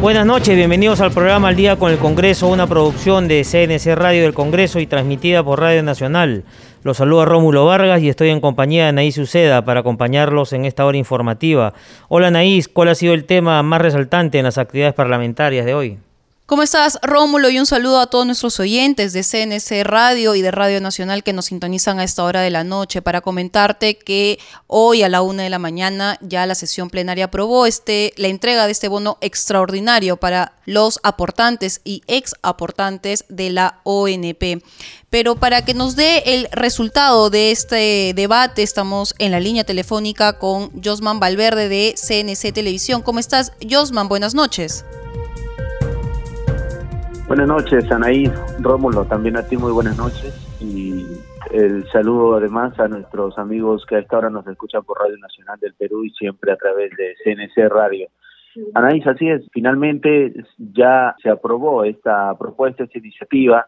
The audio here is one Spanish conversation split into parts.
Buenas noches, bienvenidos al programa Al Día con el Congreso, una producción de CNC Radio del Congreso y transmitida por Radio Nacional. Los saluda Rómulo Vargas y estoy en compañía de Anaís Uceda para acompañarlos en esta hora informativa. Hola Anaís, ¿cuál ha sido el tema más resaltante en las actividades parlamentarias de hoy? ¿Cómo estás, Rómulo? Y un saludo a todos nuestros oyentes de CNC Radio y de Radio Nacional que nos sintonizan a esta hora de la noche para comentarte que hoy a la una de la mañana ya la sesión plenaria aprobó este, la entrega de este bono extraordinario para los aportantes y ex aportantes de la ONP. Pero para que nos dé el resultado de este debate, estamos en la línea telefónica con Josman Valverde de CNC Televisión. ¿Cómo estás, Josman? Buenas noches. Buenas noches, Anaí, Rómulo, también a ti muy buenas noches y el saludo además a nuestros amigos que a esta hora nos escuchan por Radio Nacional del Perú y siempre a través de CNC Radio. Anaís, así es, finalmente ya se aprobó esta propuesta, esta iniciativa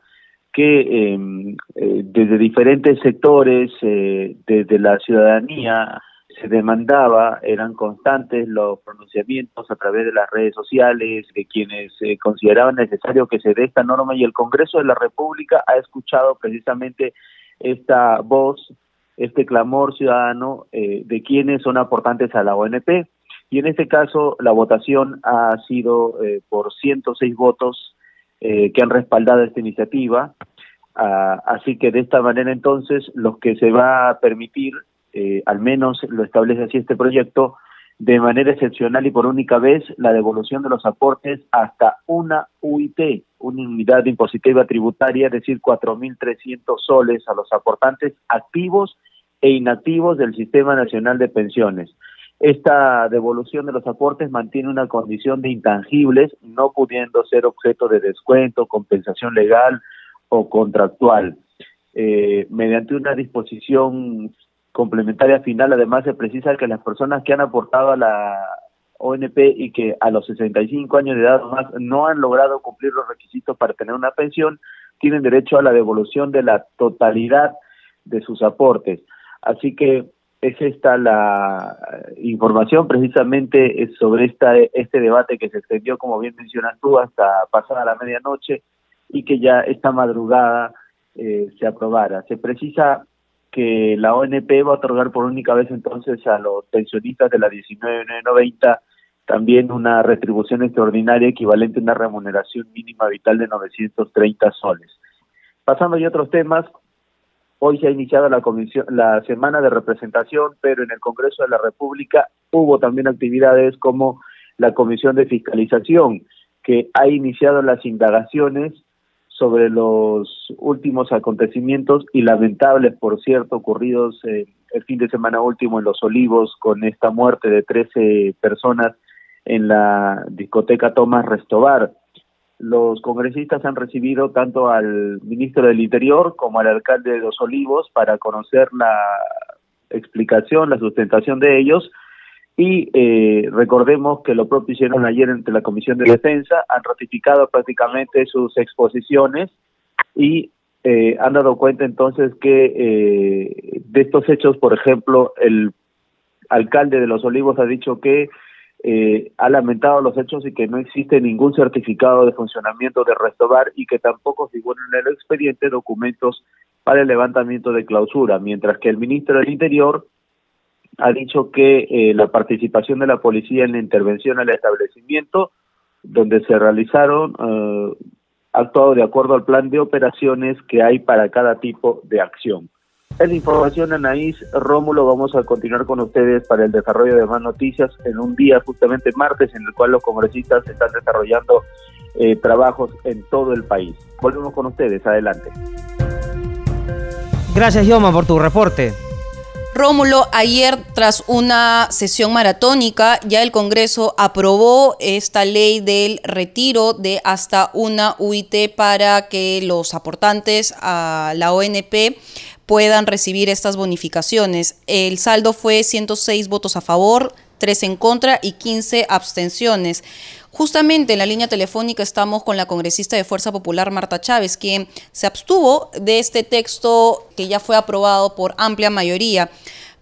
que em, eh, desde diferentes sectores, eh, desde la ciudadanía, se demandaba, eran constantes los pronunciamientos a través de las redes sociales de quienes eh, consideraban necesario que se dé esta norma y el Congreso de la República ha escuchado precisamente esta voz, este clamor ciudadano eh, de quienes son aportantes a la ONP. Y en este caso la votación ha sido eh, por 106 votos que han respaldado esta iniciativa. Ah, así que de esta manera entonces los que se va a permitir eh, al menos lo establece así este proyecto, de manera excepcional y por única vez la devolución de los aportes hasta una UIT, una unidad impositiva tributaria, es decir, 4.300 soles a los aportantes activos e inactivos del Sistema Nacional de Pensiones. Esta devolución de los aportes mantiene una condición de intangibles, no pudiendo ser objeto de descuento, compensación legal o contractual. Eh, mediante una disposición complementaria final, además se precisa que las personas que han aportado a la ONP y que a los 65 años de edad o más no han logrado cumplir los requisitos para tener una pensión, tienen derecho a la devolución de la totalidad de sus aportes. Así que es esta la información precisamente sobre esta, este debate que se extendió, como bien mencionas tú, hasta pasada la medianoche y que ya esta madrugada eh, se aprobara. Se precisa que la ONP va a otorgar por única vez entonces a los pensionistas de la 1990 también una retribución extraordinaria equivalente a una remuneración mínima vital de 930 soles. Pasando a otros temas, hoy se ha iniciado la comisión, la semana de representación, pero en el Congreso de la República hubo también actividades como la comisión de fiscalización, que ha iniciado las indagaciones sobre los últimos acontecimientos y lamentables, por cierto, ocurridos eh, el fin de semana último en Los Olivos con esta muerte de 13 personas en la discoteca Tomás Restobar. Los congresistas han recibido tanto al ministro del Interior como al alcalde de Los Olivos para conocer la explicación, la sustentación de ellos y eh, recordemos que lo propio hicieron ayer entre la Comisión de Defensa, han ratificado prácticamente sus exposiciones y eh, han dado cuenta entonces que eh, de estos hechos, por ejemplo, el alcalde de Los Olivos ha dicho que eh, ha lamentado los hechos y que no existe ningún certificado de funcionamiento de Restobar y que tampoco figuran en el expediente documentos para el levantamiento de clausura, mientras que el ministro del Interior ha dicho que eh, la participación de la policía en la intervención al establecimiento, donde se realizaron, eh, actuado de acuerdo al plan de operaciones que hay para cada tipo de acción. En la información, Anaís Rómulo, vamos a continuar con ustedes para el desarrollo de más noticias en un día, justamente martes, en el cual los congresistas están desarrollando eh, trabajos en todo el país. Volvemos con ustedes, adelante. Gracias, Yoma, por tu reporte. Rómulo, ayer tras una sesión maratónica, ya el Congreso aprobó esta ley del retiro de hasta una UIT para que los aportantes a la ONP puedan recibir estas bonificaciones. El saldo fue 106 votos a favor, 3 en contra y 15 abstenciones. Justamente en la línea telefónica estamos con la congresista de Fuerza Popular, Marta Chávez, quien se abstuvo de este texto que ya fue aprobado por amplia mayoría.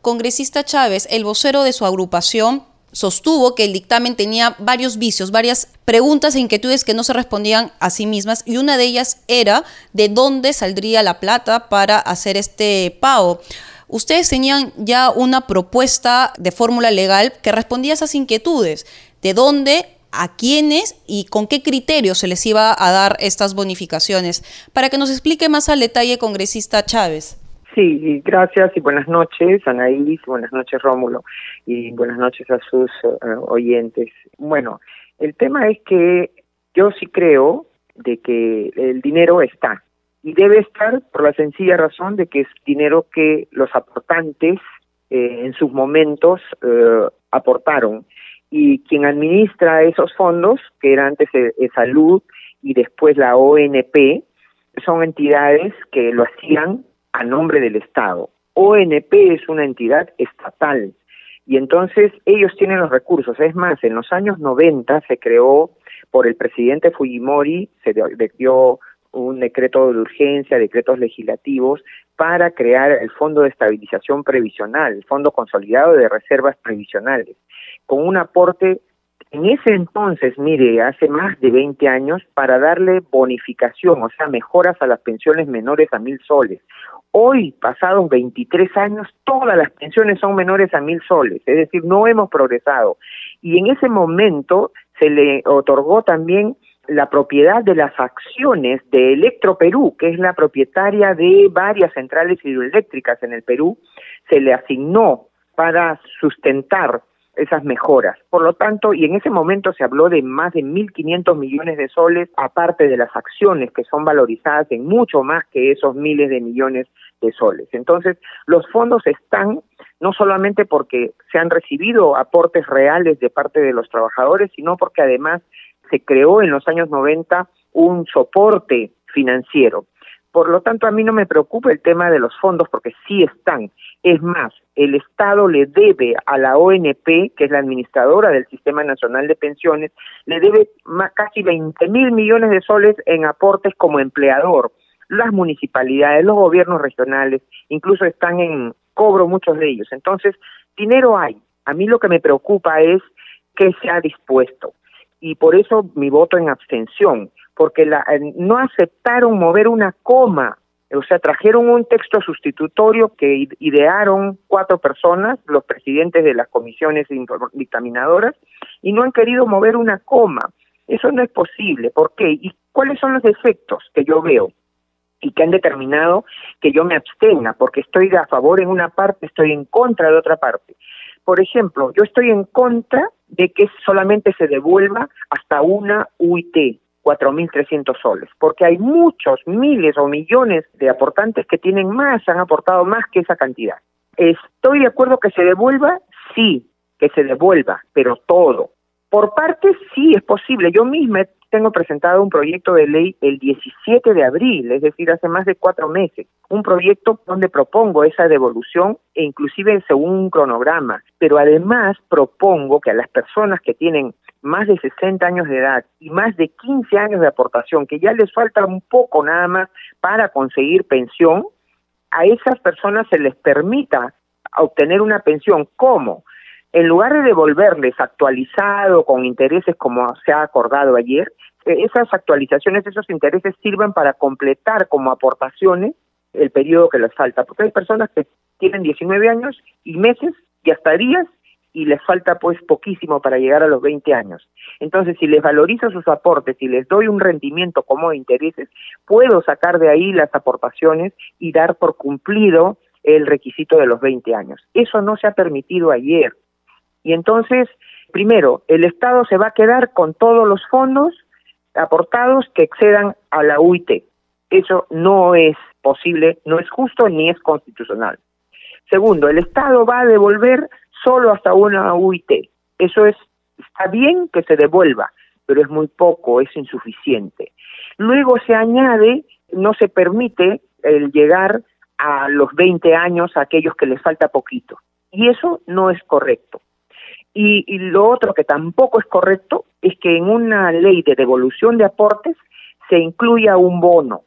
Congresista Chávez, el vocero de su agrupación, sostuvo que el dictamen tenía varios vicios, varias preguntas e inquietudes que no se respondían a sí mismas y una de ellas era de dónde saldría la plata para hacer este pago. Ustedes tenían ya una propuesta de fórmula legal que respondía a esas inquietudes, de dónde a quiénes y con qué criterios se les iba a dar estas bonificaciones. Para que nos explique más al detalle, congresista Chávez. Sí, gracias y buenas noches, Anaís, buenas noches, Rómulo, y buenas noches a sus eh, oyentes. Bueno, el tema es que yo sí creo de que el dinero está y debe estar por la sencilla razón de que es dinero que los aportantes eh, en sus momentos eh, aportaron y quien administra esos fondos, que era antes Salud y después la ONP, son entidades que lo hacían a nombre del Estado. ONP es una entidad estatal y entonces ellos tienen los recursos. Es más, en los años 90 se creó por el presidente Fujimori, se dio un decreto de urgencia, decretos legislativos para crear el Fondo de Estabilización Previsional, el Fondo Consolidado de Reservas Previsionales, con un aporte en ese entonces, mire, hace más de 20 años, para darle bonificación, o sea, mejoras a las pensiones menores a mil soles. Hoy, pasados 23 años, todas las pensiones son menores a mil soles, es decir, no hemos progresado. Y en ese momento se le otorgó también la propiedad de las acciones de Electroperú, que es la propietaria de varias centrales hidroeléctricas en el Perú, se le asignó para sustentar esas mejoras. Por lo tanto, y en ese momento se habló de más de 1.500 millones de soles, aparte de las acciones que son valorizadas en mucho más que esos miles de millones de soles. Entonces, los fondos están no solamente porque se han recibido aportes reales de parte de los trabajadores, sino porque además se creó en los años 90 un soporte financiero. Por lo tanto, a mí no me preocupa el tema de los fondos porque sí están. Es más, el Estado le debe a la ONP, que es la administradora del Sistema Nacional de Pensiones, le debe casi 20 mil millones de soles en aportes como empleador. Las municipalidades, los gobiernos regionales, incluso están en cobro muchos de ellos. Entonces, dinero hay. A mí lo que me preocupa es que se ha dispuesto. Y por eso mi voto en abstención porque la, no aceptaron mover una coma, o sea, trajeron un texto sustitutorio que idearon cuatro personas, los presidentes de las comisiones dictaminadoras, y no han querido mover una coma. Eso no es posible. ¿Por qué? ¿Y cuáles son los efectos que yo veo? y que han determinado que yo me abstenga, porque estoy a favor en una parte, estoy en contra de otra parte. Por ejemplo, yo estoy en contra de que solamente se devuelva hasta una UIT, 4.300 soles, porque hay muchos, miles o millones de aportantes que tienen más, han aportado más que esa cantidad. ¿Estoy de acuerdo que se devuelva? Sí, que se devuelva, pero todo. Por parte sí es posible. Yo misma tengo presentado un proyecto de ley el 17 de abril, es decir, hace más de cuatro meses, un proyecto donde propongo esa devolución e inclusive según un cronograma, pero además propongo que a las personas que tienen más de 60 años de edad y más de 15 años de aportación, que ya les falta un poco nada más para conseguir pensión, a esas personas se les permita obtener una pensión. ¿Cómo? En lugar de devolverles actualizado con intereses como se ha acordado ayer, eh, esas actualizaciones, esos intereses sirvan para completar como aportaciones el periodo que les falta, porque hay personas que tienen 19 años y meses y hasta días y les falta pues poquísimo para llegar a los 20 años. Entonces, si les valorizo sus aportes y les doy un rendimiento como intereses, puedo sacar de ahí las aportaciones y dar por cumplido el requisito de los 20 años. Eso no se ha permitido ayer. Y entonces, primero, el Estado se va a quedar con todos los fondos aportados que excedan a la UIT. Eso no es posible, no es justo ni es constitucional. Segundo, el Estado va a devolver solo hasta una UIT. Eso es, está bien que se devuelva, pero es muy poco, es insuficiente. Luego se añade, no se permite el llegar a los 20 años a aquellos que les falta poquito. Y eso no es correcto. Y, y, lo otro que tampoco es correcto es que en una ley de devolución de aportes se incluya un bono.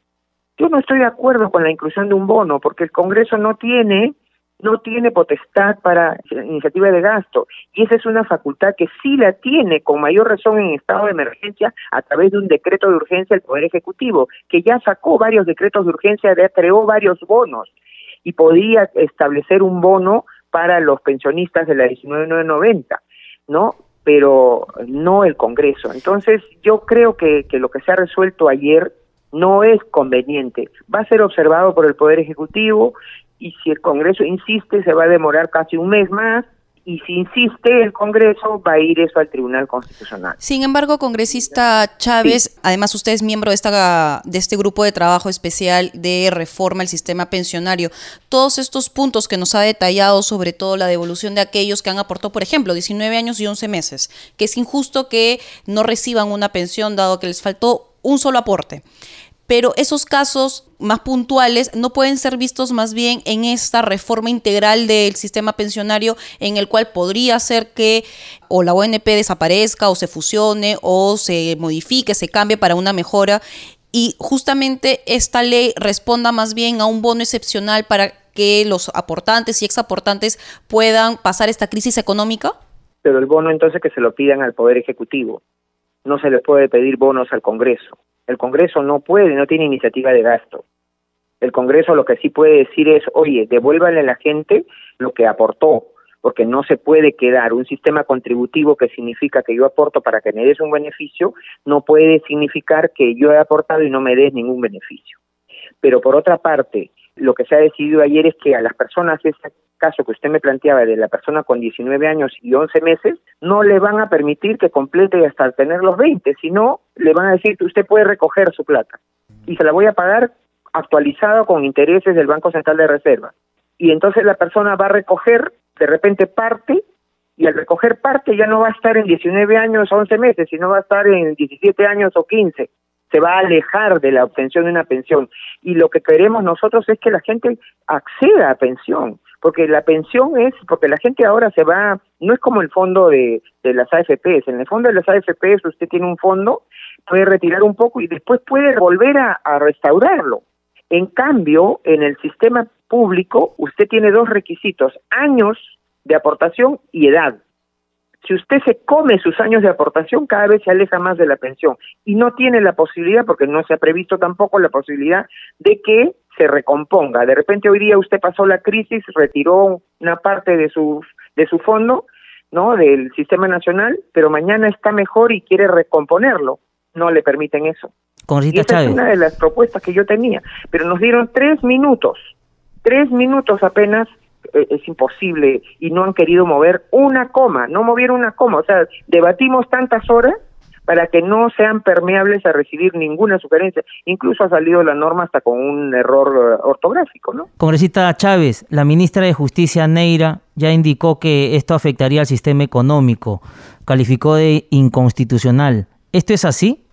Yo no estoy de acuerdo con la inclusión de un bono porque el Congreso no tiene no tiene potestad para iniciativa de gasto y esa es una facultad que sí la tiene con mayor razón en estado de emergencia a través de un decreto de urgencia del Poder Ejecutivo que ya sacó varios decretos de urgencia, ya creó varios bonos y podía establecer un bono para los pensionistas de la 19990, ¿no? Pero no el Congreso. Entonces, yo creo que, que lo que se ha resuelto ayer no es conveniente. Va a ser observado por el Poder Ejecutivo y si el Congreso insiste se va a demorar casi un mes más y si insiste el Congreso va a ir eso al Tribunal Constitucional. Sin embargo, congresista Chávez, además usted es miembro de esta de este grupo de trabajo especial de reforma al sistema pensionario. Todos estos puntos que nos ha detallado, sobre todo la devolución de aquellos que han aportado, por ejemplo, 19 años y 11 meses, que es injusto que no reciban una pensión dado que les faltó un solo aporte pero esos casos más puntuales no pueden ser vistos más bien en esta reforma integral del sistema pensionario en el cual podría ser que o la ONP desaparezca o se fusione o se modifique, se cambie para una mejora y justamente esta ley responda más bien a un bono excepcional para que los aportantes y exaportantes puedan pasar esta crisis económica? Pero el bono entonces que se lo pidan al Poder Ejecutivo. No se le puede pedir bonos al Congreso. El Congreso no puede, no tiene iniciativa de gasto. El Congreso lo que sí puede decir es, oye, devuélvale a la gente lo que aportó, porque no se puede quedar un sistema contributivo que significa que yo aporto para que me des un beneficio, no puede significar que yo he aportado y no me des ningún beneficio. Pero por otra parte, lo que se ha decidido ayer es que a las personas, ese caso que usted me planteaba de la persona con 19 años y 11 meses, no le van a permitir que complete hasta tener los 20, sino le van a decir que usted puede recoger su plata y se la voy a pagar actualizada con intereses del Banco Central de Reserva. Y entonces la persona va a recoger de repente parte y al recoger parte ya no va a estar en 19 años o 11 meses, sino va a estar en 17 años o 15 se va a alejar de la obtención de una pensión. Y lo que queremos nosotros es que la gente acceda a pensión, porque la pensión es, porque la gente ahora se va, no es como el fondo de, de las AFPs, en el fondo de las AFPs usted tiene un fondo, puede retirar un poco y después puede volver a, a restaurarlo. En cambio, en el sistema público, usted tiene dos requisitos, años de aportación y edad si usted se come sus años de aportación, cada vez se aleja más de la pensión y no tiene la posibilidad, porque no se ha previsto tampoco la posibilidad de que se recomponga. De repente hoy día usted pasó la crisis, retiró una parte de su, de su fondo, ¿no? Del sistema nacional, pero mañana está mejor y quiere recomponerlo. No le permiten eso. y esa es una de las propuestas que yo tenía, pero nos dieron tres minutos, tres minutos apenas es imposible y no han querido mover una coma, no movieron una coma, o sea, debatimos tantas horas para que no sean permeables a recibir ninguna sugerencia. Incluso ha salido la norma hasta con un error eh, ortográfico, ¿no? Congresista Chávez, la ministra de Justicia Neira ya indicó que esto afectaría al sistema económico, calificó de inconstitucional. ¿Esto es así?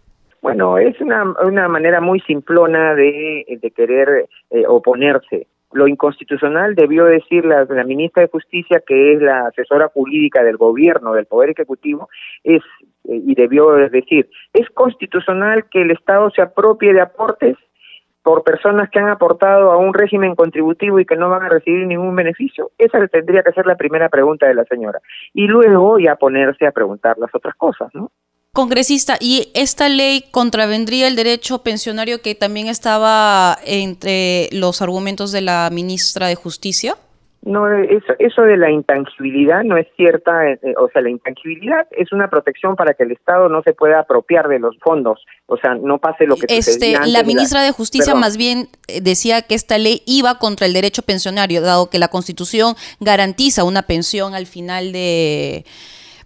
Bueno, es una, una manera muy simplona de, de querer eh, oponerse lo inconstitucional debió decir la, ministra de Justicia, que es la asesora jurídica del gobierno, del Poder Ejecutivo, es eh, y debió decir, ¿es constitucional que el Estado se apropie de aportes por personas que han aportado a un régimen contributivo y que no van a recibir ningún beneficio? Esa tendría que ser la primera pregunta de la señora. Y luego ya ponerse a preguntar las otras cosas, ¿no? Congresista, ¿y esta ley contravendría el derecho pensionario que también estaba entre los argumentos de la ministra de Justicia? No, eso, eso de la intangibilidad no es cierta, eh, eh, o sea, la intangibilidad es una protección para que el Estado no se pueda apropiar de los fondos, o sea, no pase lo que este, La ministra de Justicia más bien eh, decía que esta ley iba contra el derecho pensionario, dado que la Constitución garantiza una pensión al final de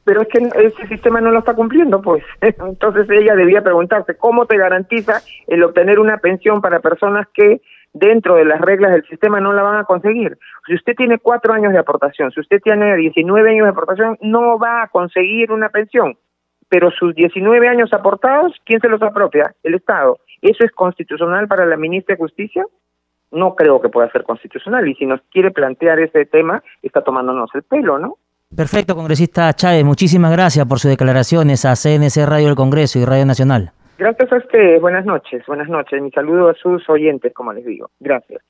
pero es que ese sistema no lo está cumpliendo, pues. Entonces ella debía preguntarse cómo te garantiza el obtener una pensión para personas que dentro de las reglas del sistema no la van a conseguir. Si usted tiene cuatro años de aportación, si usted tiene 19 años de aportación, no va a conseguir una pensión. Pero sus 19 años aportados, ¿quién se los apropia? El Estado. ¿Eso es constitucional para la ministra de Justicia? No creo que pueda ser constitucional. Y si nos quiere plantear ese tema, está tomándonos el pelo, ¿no? Perfecto, congresista Chávez. Muchísimas gracias por sus declaraciones a CNC Radio del Congreso y Radio Nacional. Gracias a ustedes. Buenas noches. Buenas noches. Mi saludo a sus oyentes, como les digo. Gracias.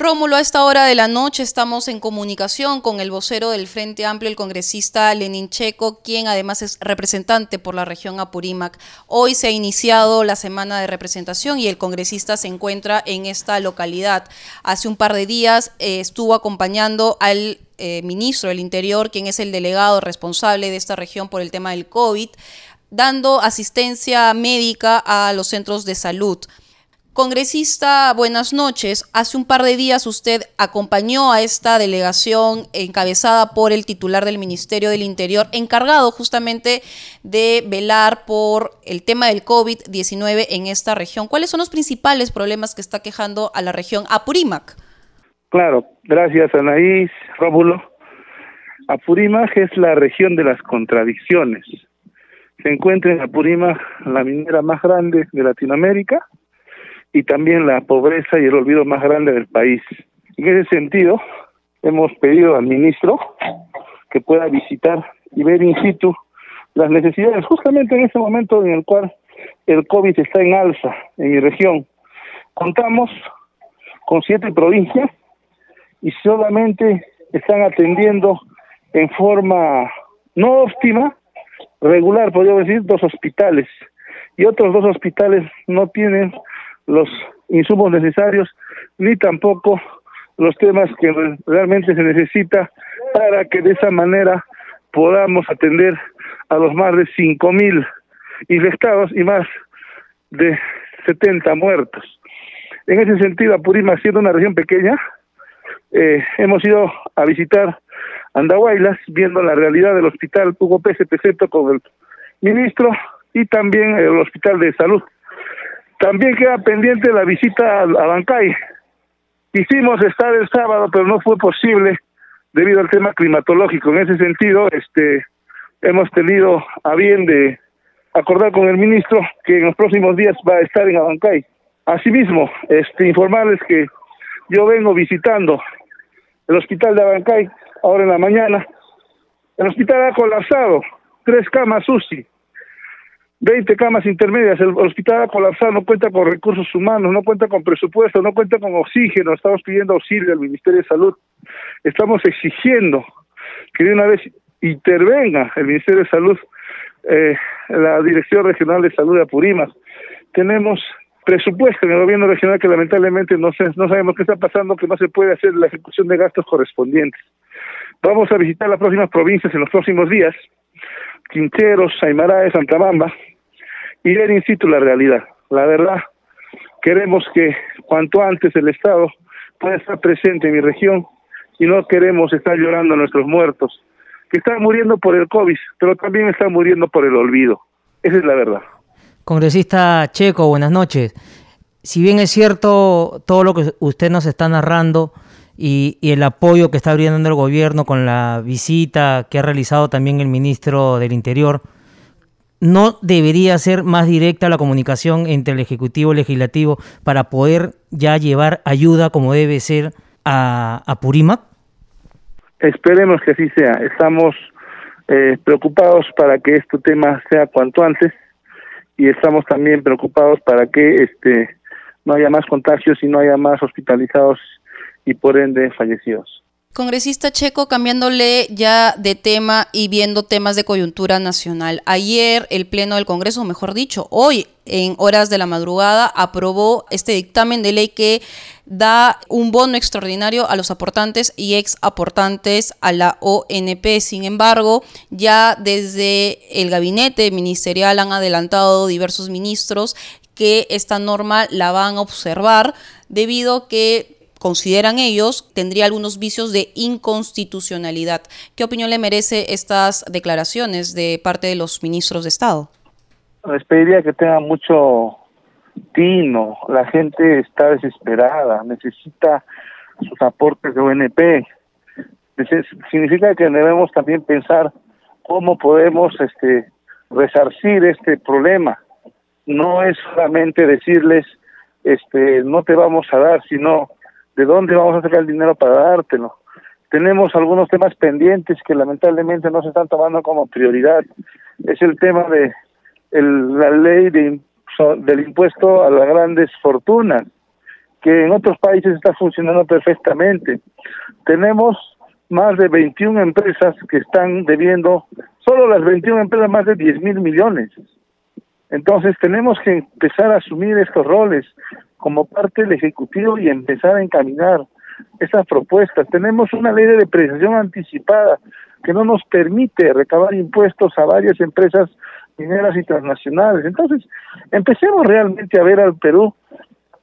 Rómulo, a esta hora de la noche estamos en comunicación con el vocero del Frente Amplio, el congresista Lenin Checo, quien además es representante por la región Apurímac. Hoy se ha iniciado la semana de representación y el congresista se encuentra en esta localidad. Hace un par de días eh, estuvo acompañando al eh, ministro del Interior, quien es el delegado responsable de esta región por el tema del COVID, dando asistencia médica a los centros de salud. Congresista, buenas noches. Hace un par de días usted acompañó a esta delegación encabezada por el titular del Ministerio del Interior, encargado justamente de velar por el tema del COVID-19 en esta región. ¿Cuáles son los principales problemas que está quejando a la región Apurímac? Claro, gracias Anaís, Rómulo. Apurímac es la región de las contradicciones. Se encuentra en Apurímac la minera más grande de Latinoamérica, y también la pobreza y el olvido más grande del país. En ese sentido, hemos pedido al ministro que pueda visitar y ver in situ las necesidades, justamente en ese momento en el cual el COVID está en alza en mi región. Contamos con siete provincias y solamente están atendiendo en forma no óptima, regular, podríamos decir, dos hospitales. Y otros dos hospitales no tienen los insumos necesarios ni tampoco los temas que realmente se necesita para que de esa manera podamos atender a los más de cinco mil infectados y más de 70 muertos. En ese sentido, Apurímac, siendo una región pequeña, eh, hemos ido a visitar Andahuaylas, viendo la realidad del hospital Hugo Pérez con el ministro y también el hospital de salud también queda pendiente la visita a, Bancay. Hicimos estar el sábado, pero no fue posible debido al tema climatológico. En ese sentido, este, hemos tenido a bien de acordar con el ministro que en los próximos días va a estar en Abancay. Asimismo, este, informarles que yo vengo visitando el hospital de Abancay ahora en la mañana. El hospital ha colapsado, tres camas UCI, 20 camas intermedias, el hospital ha colapsado, no cuenta con recursos humanos, no cuenta con presupuesto, no cuenta con oxígeno, estamos pidiendo auxilio al Ministerio de Salud, estamos exigiendo que de una vez intervenga el Ministerio de Salud, eh, la Dirección Regional de Salud de Apurímac. Tenemos presupuesto en el gobierno regional que lamentablemente no, no sabemos qué está pasando, que no se puede hacer la ejecución de gastos correspondientes. Vamos a visitar las próximas provincias en los próximos días, Quinteros, Aymara Santa Bamba, y ver in situ la realidad. La verdad, queremos que cuanto antes el Estado pueda estar presente en mi región y no queremos estar llorando a nuestros muertos, que están muriendo por el COVID, pero también están muriendo por el olvido. Esa es la verdad. Congresista Checo, buenas noches. Si bien es cierto todo lo que usted nos está narrando y, el apoyo que está brindando el gobierno con la visita que ha realizado también el ministro del Interior, no debería ser más directa la comunicación entre el Ejecutivo y el Legislativo para poder ya llevar ayuda como debe ser a, a? Esperemos que así sea. Estamos eh, preocupados para que este tema sea cuanto antes y estamos también preocupados para que este no haya más contagios y no haya más hospitalizados y por ende fallecidos. Congresista Checo, cambiándole ya de tema y viendo temas de coyuntura nacional. Ayer el Pleno del Congreso, mejor dicho, hoy en horas de la madrugada, aprobó este dictamen de ley que da un bono extraordinario a los aportantes y ex aportantes a la ONP. Sin embargo, ya desde el gabinete ministerial han adelantado diversos ministros que esta norma la van a observar debido que consideran ellos, tendría algunos vicios de inconstitucionalidad. ¿Qué opinión le merece estas declaraciones de parte de los ministros de Estado? Les pediría que tengan mucho Tino, la gente está desesperada, necesita sus aportes de ONP. Significa que debemos también pensar cómo podemos este resarcir este problema. No es solamente decirles este no te vamos a dar, sino de dónde vamos a sacar el dinero para dártelo. Tenemos algunos temas pendientes que lamentablemente no se están tomando como prioridad. Es el tema de la ley de, del impuesto a las grandes fortunas, que en otros países está funcionando perfectamente. Tenemos más de 21 empresas que están debiendo, solo las 21 empresas, más de 10 mil millones. Entonces tenemos que empezar a asumir estos roles como parte del Ejecutivo y empezar a encaminar esas propuestas. Tenemos una ley de depreciación anticipada que no nos permite recabar impuestos a varias empresas mineras y transnacionales. Entonces, empecemos realmente a ver al Perú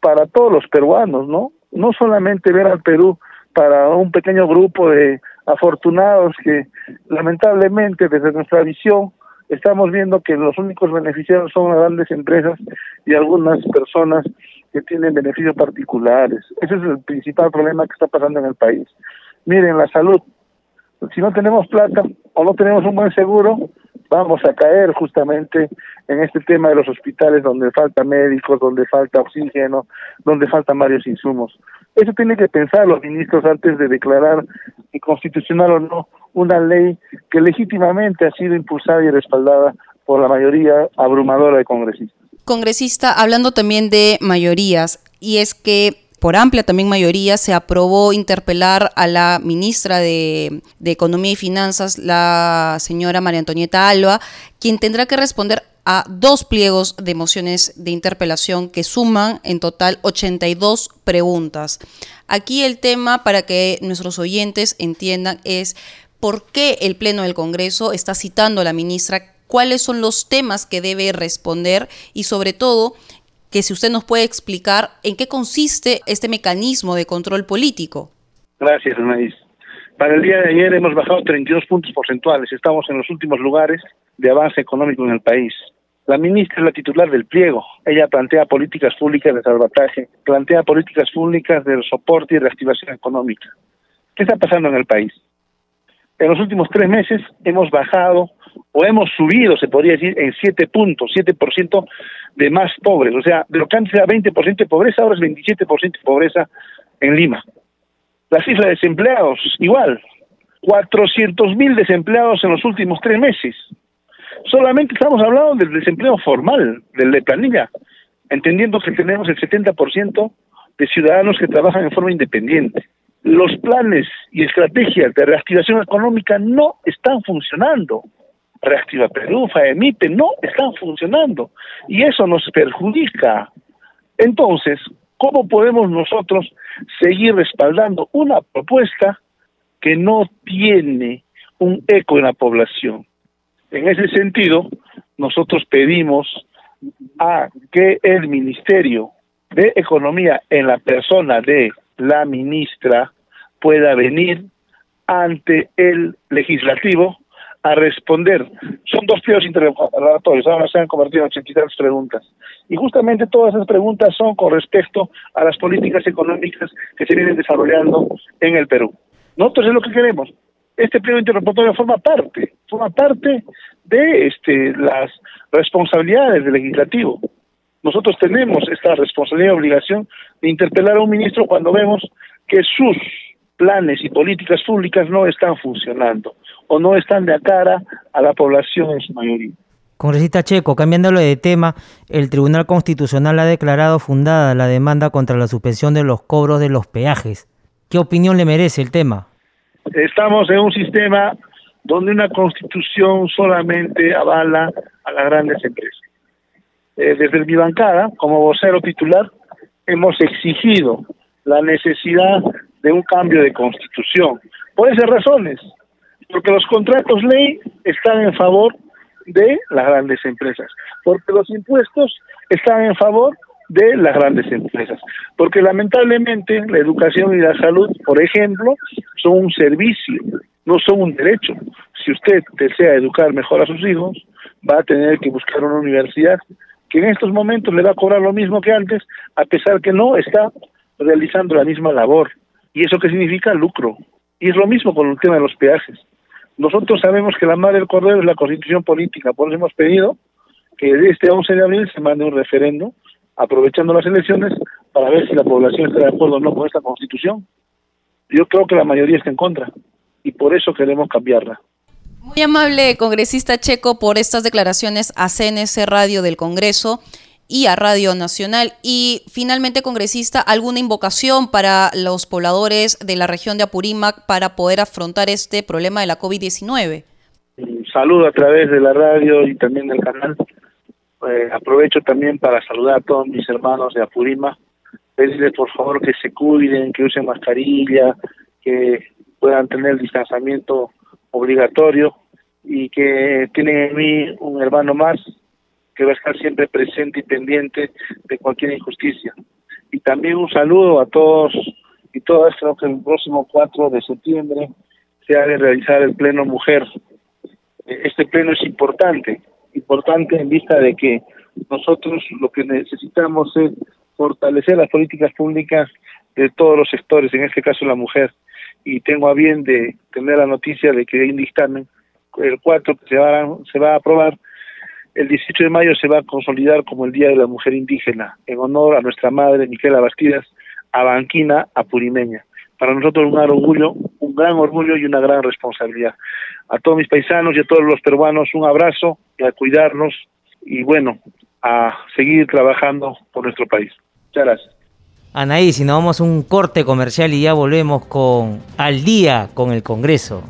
para todos los peruanos, ¿no? No solamente ver al Perú para un pequeño grupo de afortunados que lamentablemente desde nuestra visión estamos viendo que los únicos beneficiados son las grandes empresas y algunas personas que tienen beneficios particulares. Ese es el principal problema que está pasando en el país. Miren, la salud. Si no tenemos plata o no tenemos un buen seguro, vamos a caer justamente en este tema de los hospitales donde falta médicos, donde falta oxígeno, donde faltan varios insumos. Eso tiene que pensar los ministros antes de declarar constitucional o no una ley que legítimamente ha sido impulsada y respaldada por la mayoría abrumadora de congresistas. Congresista, hablando también de mayorías, y es que por amplia también mayoría se aprobó interpelar a la ministra de, Economía y Finanzas, la señora María Antonieta Alba, quien tendrá que responder a dos pliegos de mociones de interpelación que suman en total 82 preguntas. Aquí el tema, para que nuestros oyentes entiendan, es por qué el Pleno del Congreso está citando a la ministra, cuáles son los temas que debe responder y sobre todo que si usted nos puede explicar en qué consiste este mecanismo de control político. Gracias, Anaís. Para el día de ayer hemos bajado 32 puntos porcentuales. Estamos en los últimos lugares de avance económico en el país. La ministra es la titular del pliego. Ella plantea políticas públicas de salvataje, plantea políticas públicas de soporte y reactivación económica. ¿Qué está pasando en el país? En los últimos tres meses hemos bajado o hemos subido, se podría decir, en 7 puntos, 7% de más pobres. O sea, de lo que antes era 20% de pobreza, ahora es 27% de pobreza en Lima. La cifra de desempleados, igual, 400 mil desempleados en los últimos tres meses. Solamente estamos hablando del desempleo formal, del de planilla, entendiendo que tenemos el 70% de ciudadanos que trabajan en forma independiente. Los planes y estrategias de reactivación económica no están funcionando. Reactiva Perú, FAEMIPE, no están funcionando y eso nos perjudica. Entonces, ¿cómo podemos nosotros seguir respaldando una propuesta que no tiene un eco en la población? En ese sentido, nosotros pedimos a que el Ministerio de Economía, en la persona de la ministra, pueda venir ante el legislativo a responder. Son dos pliegos interrogatorios, ahora se han convertido en 83 preguntas. Y justamente todas esas preguntas son con respecto a las políticas económicas que se vienen desarrollando en el Perú. Nosotros es lo que queremos. Este pliego interrogatorio forma parte, forma parte de este, las responsabilidades del legislativo. Nosotros tenemos esta responsabilidad y obligación de interpelar a un ministro cuando vemos que sus planes y políticas públicas no están funcionando o no están de cara a la población en su mayoría. Congresista Checo, cambiándolo de tema, el Tribunal Constitucional ha declarado fundada la demanda contra la suspensión de los cobros de los peajes. ¿Qué opinión le merece el tema? Estamos en un sistema donde una constitución solamente avala a las grandes empresas. Eh, desde mi bancada, como vocero titular, hemos exigido la necesidad de un cambio de constitución. Por esas razones, porque los contratos ley están en favor de las grandes empresas, porque los impuestos están en favor de las grandes empresas, porque lamentablemente la educación y la salud, por ejemplo, son un servicio, no son un derecho. Si usted desea educar mejor a sus hijos, va a tener que buscar una universidad que en estos momentos le va a cobrar lo mismo que antes, a pesar que no está realizando la misma labor. ¿Y eso qué significa? Lucro. Y es lo mismo con el tema de los peajes. Nosotros sabemos que la madre del cordero es la constitución política, por eso hemos pedido que este 11 de abril se mande un referendo, aprovechando las elecciones, para ver si la población está de acuerdo o no con esta constitución. Yo creo que la mayoría está en contra y por eso queremos cambiarla. Muy amable congresista Checo por estas declaraciones a CNC Radio del Congreso y a Radio Nacional. Y finalmente, congresista, ¿alguna invocación para los pobladores de la región de Apurímac para poder afrontar este problema de la COVID-19? Un saludo a través de la radio y también del canal. Eh, aprovecho también para saludar a todos mis hermanos de Apurímac. Pedirles por favor que se cuiden, que usen mascarilla, que puedan tener distanciamiento obligatorio y que tienen en mí un hermano más que va a estar siempre presente y pendiente de cualquier injusticia. Y también un saludo a todos y todas, creo que el próximo 4 de septiembre se ha de realizar el Pleno Mujer. Este pleno es importante, importante en vista de que nosotros lo que necesitamos es fortalecer las políticas públicas de todos los sectores, en este caso la mujer. Y tengo a bien de tener la noticia de que hay un dictamen, el 4 que se va, se va a aprobar, el 18 de mayo se va a consolidar como el Día de la Mujer Indígena, en honor a nuestra madre Miquela Bastidas, abanquina apurimeña. Para nosotros un gran orgullo, un gran orgullo y una gran responsabilidad. A todos mis paisanos y a todos los peruanos un abrazo y a cuidarnos y bueno, a seguir trabajando por nuestro país. Muchas gracias. Anaí, si nos vamos a un corte comercial y ya volvemos con Al día con el Congreso.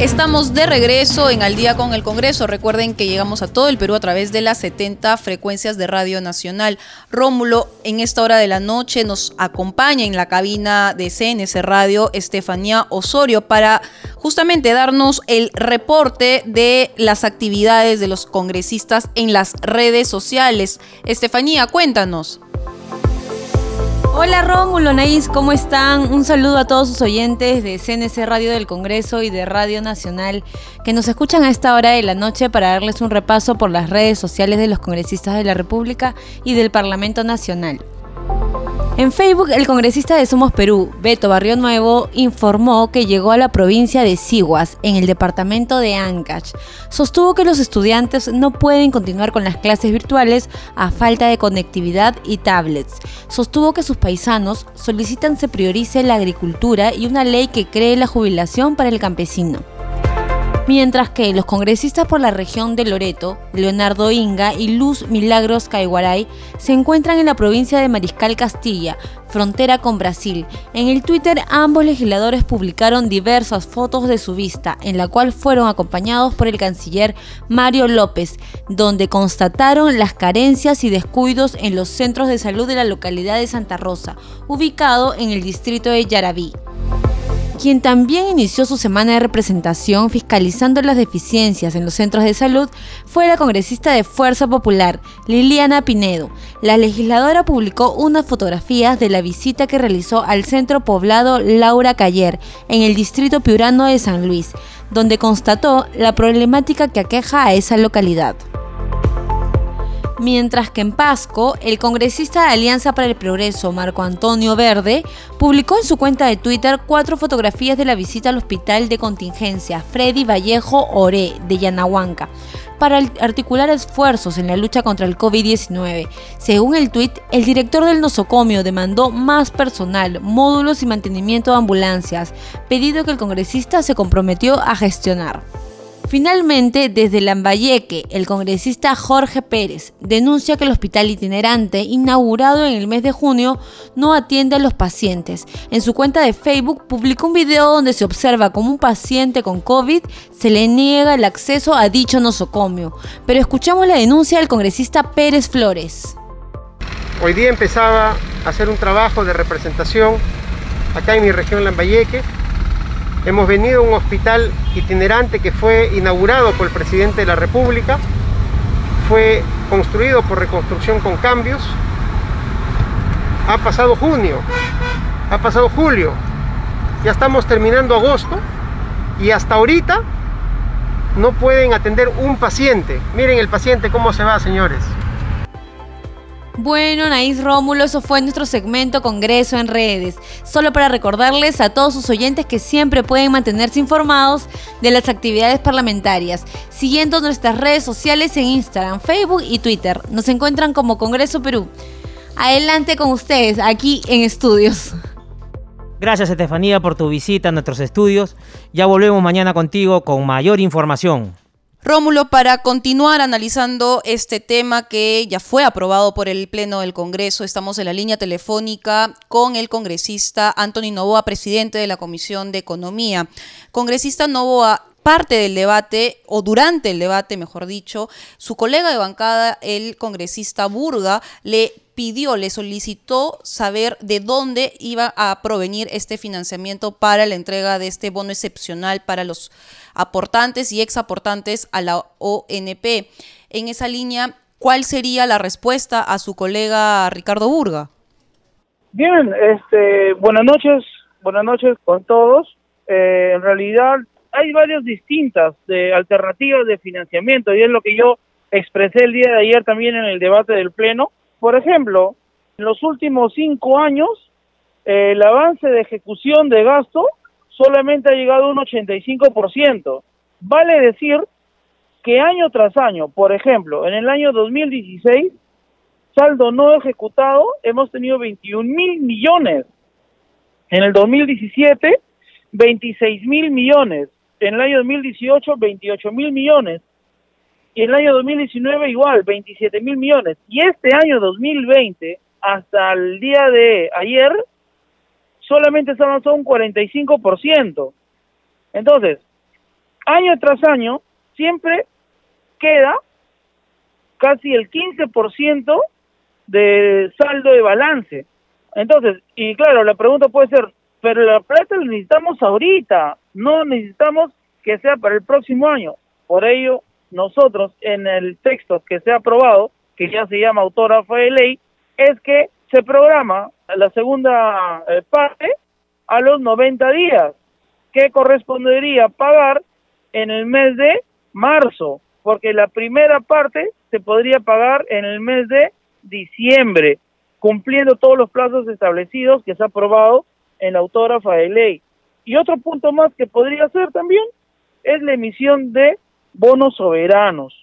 Estamos de regreso en Al día con el Congreso. Recuerden que llegamos a todo el Perú a través de las 70 frecuencias de Radio Nacional. Rómulo, en esta hora de la noche nos acompaña en la cabina de CNS Radio Estefanía Osorio para justamente darnos el reporte de las actividades de los congresistas en las redes sociales. Estefanía, cuéntanos. Hola Rómulo, Naís, ¿cómo están? Un saludo a todos sus oyentes de CNC Radio del Congreso y de Radio Nacional que nos escuchan a esta hora de la noche para darles un repaso por las redes sociales de los congresistas de la República y del Parlamento Nacional. En Facebook, el congresista de Somos Perú, Beto Barrio Nuevo, informó que llegó a la provincia de Siguas, en el departamento de Ancash. Sostuvo que los estudiantes no pueden continuar con las clases virtuales a falta de conectividad y tablets. Sostuvo que sus paisanos solicitan se priorice la agricultura y una ley que cree la jubilación para el campesino mientras que los congresistas por la región de Loreto, Leonardo Inga y Luz Milagros Caiguaray, se encuentran en la provincia de Mariscal Castilla, frontera con Brasil. En el Twitter ambos legisladores publicaron diversas fotos de su vista, en la cual fueron acompañados por el canciller Mario López, donde constataron las carencias y descuidos en los centros de salud de la localidad de Santa Rosa, ubicado en el distrito de Yarabí. Quien también inició su semana de representación fiscalizando las deficiencias en los centros de salud fue la congresista de Fuerza Popular, Liliana Pinedo. La legisladora publicó unas fotografías de la visita que realizó al centro poblado Laura Cayer, en el distrito piurano de San Luis, donde constató la problemática que aqueja a esa localidad mientras que en Pasco, el congresista de Alianza para el Progreso, Marco Antonio Verde, publicó en su cuenta de Twitter cuatro fotografías de la visita al hospital de contingencia Freddy Vallejo Oré de Yanahuanca para articular esfuerzos en la lucha contra el COVID-19. Según el tuit, el director del nosocomio demandó más personal, módulos y mantenimiento de ambulancias, pedido que el congresista se comprometió a gestionar. Finalmente, desde Lambayeque, el congresista Jorge Pérez denuncia que el hospital itinerante, inaugurado en el mes de junio, no atiende a los pacientes. En su cuenta de Facebook publicó un video donde se observa como un paciente con COVID se le niega el acceso a dicho nosocomio. Pero escuchamos la denuncia del congresista Pérez Flores. Hoy día empezaba a hacer un trabajo de representación acá en mi región Lambayeque Hemos venido a un hospital itinerante que fue inaugurado por el presidente de la República, fue construido por reconstrucción con cambios, ha pasado junio, ha pasado julio, ya estamos terminando agosto y hasta ahorita no pueden atender un paciente. Miren el paciente cómo se va, señores. Bueno, Naís Rómulo, eso fue nuestro segmento Congreso en redes. Solo para recordarles a todos sus oyentes que siempre pueden mantenerse informados de las actividades parlamentarias, siguiendo nuestras redes sociales en Instagram, Facebook y Twitter. Nos encuentran como Congreso Perú. Adelante con ustedes, aquí en estudios. Gracias Estefanía por tu visita a nuestros estudios. Ya volvemos mañana contigo con mayor información. Rómulo, para continuar analizando este tema que ya fue aprobado por el Pleno del Congreso, estamos en la línea telefónica con el congresista Anthony Novoa, presidente de la Comisión de Economía. Congresista Novoa, parte del debate, o durante el debate, mejor dicho, su colega de bancada, el congresista Burga, le pidió, le solicitó saber de dónde iba a provenir este financiamiento para la entrega de este bono excepcional para los aportantes y exaportantes a la ONP. En esa línea, ¿cuál sería la respuesta a su colega Ricardo Burga? Bien, este, buenas noches, buenas noches con todos. Eh, en realidad hay varias distintas de alternativas de financiamiento y es lo que yo expresé el día de ayer también en el debate del Pleno. Por ejemplo, en los últimos cinco años, eh, el avance de ejecución de gasto solamente ha llegado un 85%. Vale decir que año tras año, por ejemplo, en el año 2016, saldo no ejecutado, hemos tenido 21 mil millones. En el 2017, 26 mil millones. En el año 2018, 28 mil millones. Y en el año 2019 igual, 27 mil millones. Y este año 2020, hasta el día de ayer, solamente se avanzó un 45%. Entonces, año tras año, siempre queda casi el 15% de saldo de balance. Entonces, y claro, la pregunta puede ser, pero la plata la necesitamos ahorita, no necesitamos que sea para el próximo año. Por ello, nosotros en el texto que se ha aprobado, que ya se llama autógrafa de ley, es que se programa la segunda eh, parte a los 90 días, que correspondería pagar en el mes de marzo, porque la primera parte se podría pagar en el mes de diciembre, cumpliendo todos los plazos establecidos que se ha aprobado en la autógrafa de ley. Y otro punto más que podría ser también es la emisión de bonos soberanos.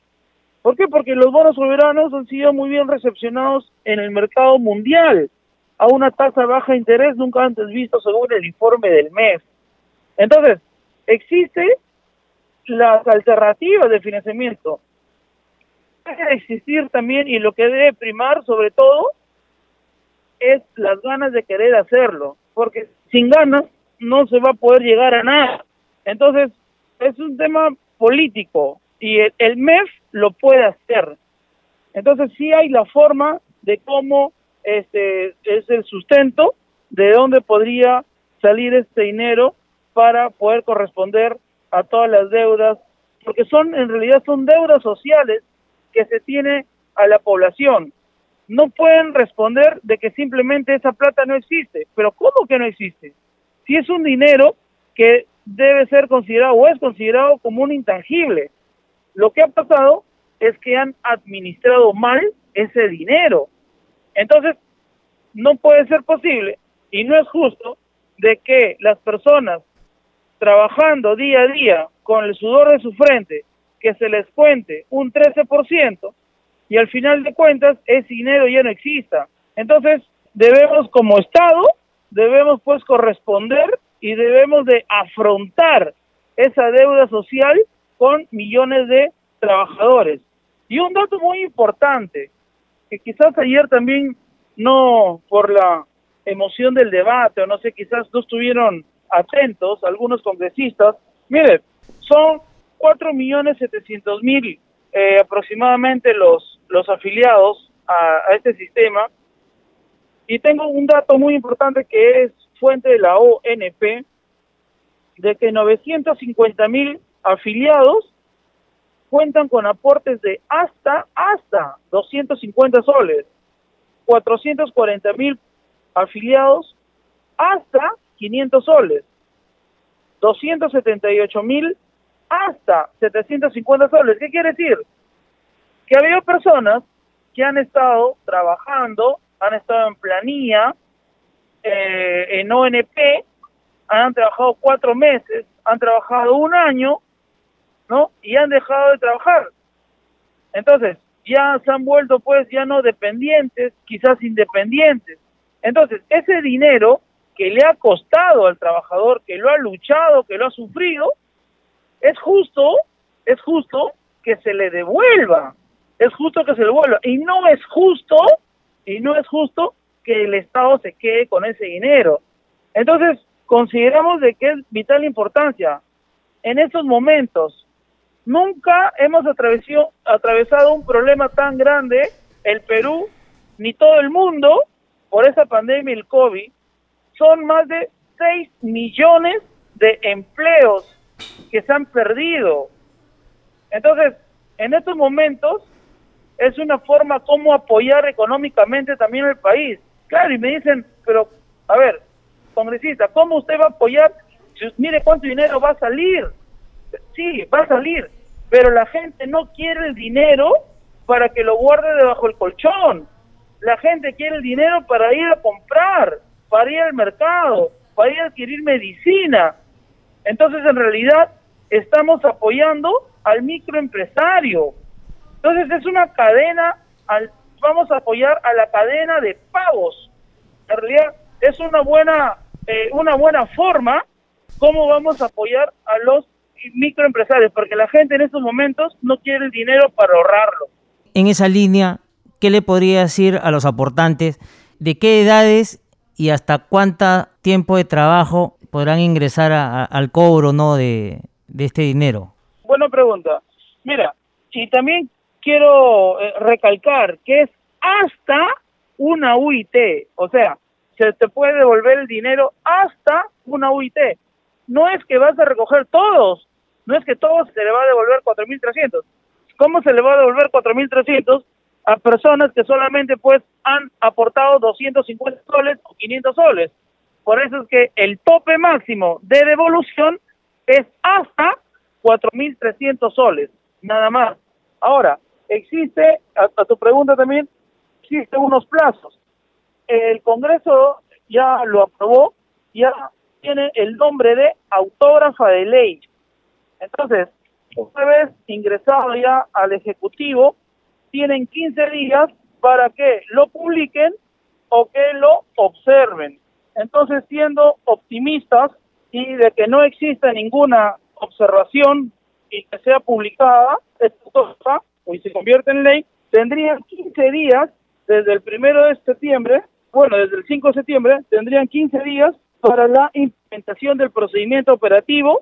¿Por qué? Porque los bonos soberanos han sido muy bien recepcionados en el mercado mundial a una tasa baja de interés nunca antes visto según el informe del mes. Entonces, existe las alternativas de financiamiento. Debe existir también y lo que debe primar sobre todo es las ganas de querer hacerlo, porque sin ganas no se va a poder llegar a nada. Entonces, es un tema político y el, MEF lo puede hacer. Entonces sí hay la forma de cómo este es el sustento de dónde podría salir este dinero para poder corresponder a todas las deudas, porque son en realidad son deudas sociales que se tiene a la población. No pueden responder de que simplemente esa plata no existe, pero ¿cómo que no existe? Si es un dinero que debe ser considerado o es considerado como un intangible. Lo que ha pasado es que han administrado mal ese dinero. Entonces, no puede ser posible y no es justo de que las personas trabajando día a día con el sudor de su frente, que se les cuente un 13% y al final de cuentas ese dinero ya no exista. Entonces, debemos como Estado, debemos pues corresponder y debemos de afrontar esa deuda social con millones de trabajadores. Y un dato muy importante, que quizás ayer también no por la emoción del debate o no sé, quizás no estuvieron atentos algunos congresistas, mire, son cuatro millones setecientos mil eh, aproximadamente los, los afiliados a, a este sistema. Y tengo un dato muy importante que es fuente de la ONP, de que 950 mil afiliados cuentan con aportes de hasta, hasta 250 soles, 440 mil afiliados hasta 500 soles, 278 mil hasta 750 soles. ¿Qué quiere decir? Que había personas que han estado trabajando, han estado en planilla, eh, en ONP, han trabajado cuatro meses, han trabajado un año, ¿no? Y han dejado de trabajar. Entonces, ya se han vuelto pues ya no dependientes, quizás independientes. Entonces, ese dinero que le ha costado al trabajador, que lo ha luchado, que lo ha sufrido, es justo, es justo que se le devuelva, es justo que se le devuelva. Y no es justo, y no es justo que el Estado se quede con ese dinero. Entonces, consideramos de que es vital importancia. En estos momentos, nunca hemos atravesado, un problema tan grande, el Perú, ni todo el mundo, por esa pandemia, el COVID. Son más de 6 millones de empleos que se han perdido. Entonces, en estos momentos es una forma como apoyar económicamente también al país. Claro, y me dicen, pero, a ver, congresista, ¿cómo usted va a apoyar? mire cuánto dinero va a salir. Sí, va a salir, pero la gente no quiere el dinero para que lo guarde debajo del colchón. La gente quiere el dinero para ir a comprar, para ir al mercado, para ir a adquirir medicina. Entonces, en realidad, estamos apoyando al microempresario. Entonces, es una cadena, al, vamos a apoyar a la cadena de pagos. En realidad, es una buena, eh, una buena forma cómo vamos a apoyar a los microempresarios, porque la gente en estos momentos no quiere el dinero para ahorrarlo. En esa línea, ¿qué le podría decir a los aportantes? ¿De qué edades y hasta cuánto tiempo de trabajo podrán ingresar al cobro no de, este dinero? Buena pregunta. Mira, y también quiero eh, recalcar que es hasta una UIT, o sea, se te puede devolver el dinero hasta una UIT. No es que vas a recoger todos, no es que todos se le va a devolver 4.300. ¿Cómo se le va a devolver 4.300 a personas que solamente pues han aportado 250 soles o 500 soles? Por eso es que el tope máximo de devolución es hasta 4.300 soles, nada más. Ahora, existe, a, tu pregunta también, existen unos plazos. El Congreso ya lo aprobó, ya tiene el nombre de autógrafa de ley. Entonces, una vez ingresado ya al Ejecutivo, tienen 15 días para que lo publiquen o que lo observen. Entonces, siendo optimistas y de que no exista ninguna observación y que sea publicada, esta cosa, y se convierte en ley, tendrían 15 días desde el primero de septiembre, bueno, desde el 5 de septiembre, tendrían 15 días para la implementación del procedimiento operativo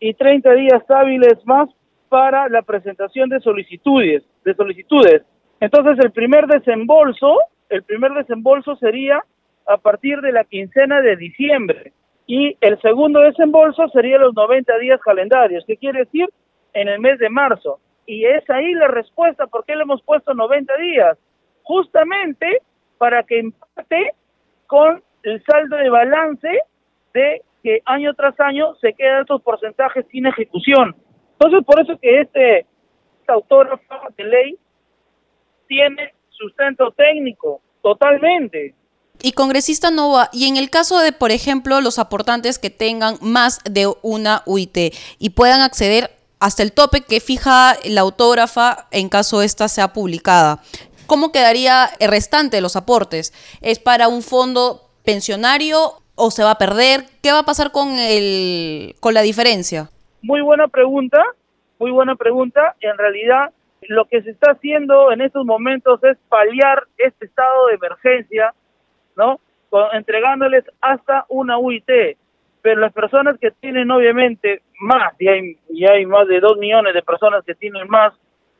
y 30 días hábiles más para la presentación de solicitudes, de solicitudes. Entonces, el primer desembolso, el primer desembolso sería a partir de la quincena de diciembre. Y el segundo desembolso sería los 90 días calendarios, ¿qué quiere decir? En el mes de marzo. Y es ahí la respuesta, ¿por qué le hemos puesto 90 días? Justamente para que empate con el saldo de balance de que año tras año se quedan estos porcentajes sin ejecución. Entonces, por eso que este, este autógrafo de ley tiene sustento técnico, totalmente. Y congresista Nova, y en el caso de, por ejemplo, los aportantes que tengan más de una UIT y puedan acceder hasta el tope que fija la autógrafa en caso esta sea publicada, ¿cómo quedaría el restante de los aportes? ¿Es para un fondo pensionario o se va a perder? ¿Qué va a pasar con, el, con la diferencia? Muy buena pregunta, muy buena pregunta. En realidad, lo que se está haciendo en estos momentos es paliar este estado de emergencia ¿no? entregándoles hasta una UIT. Pero las personas que tienen obviamente más, y hay, y hay más de dos millones de personas que tienen más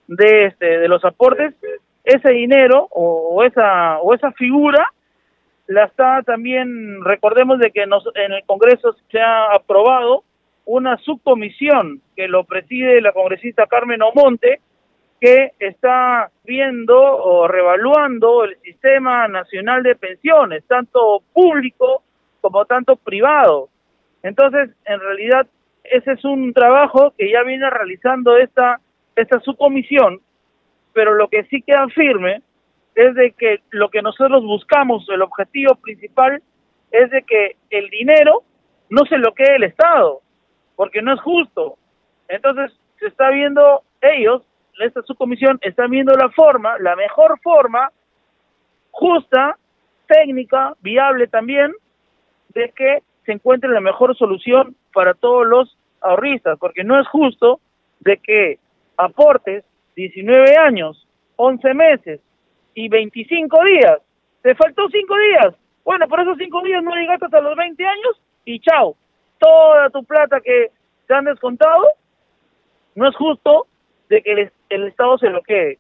de este de los aportes, ese dinero o, esa o esa figura la está también recordemos de que nos, en el Congreso se ha aprobado una subcomisión que lo preside la congresista Carmen Omonte que está viendo o revaluando el sistema nacional de pensiones, tanto público como tanto privado. Entonces, en realidad, ese es un trabajo que ya viene realizando esta, esta subcomisión, pero lo que sí queda firme es de que lo que nosotros buscamos, el objetivo principal, es de que el dinero no se lo quede el Estado, porque no es justo. Entonces, se está viendo ellos, esta subcomisión, está viendo la forma, la mejor forma, justa, técnica, viable también, de que se encuentre la mejor solución para todos los ahorristas, porque no es justo de que aportes 19 años, 11 meses y 25 días, te faltó 5 días, bueno, por esos 5 días no llegaste hasta los 20 años y chao, toda tu plata que te han descontado, no es justo de que el, el Estado se lo quede.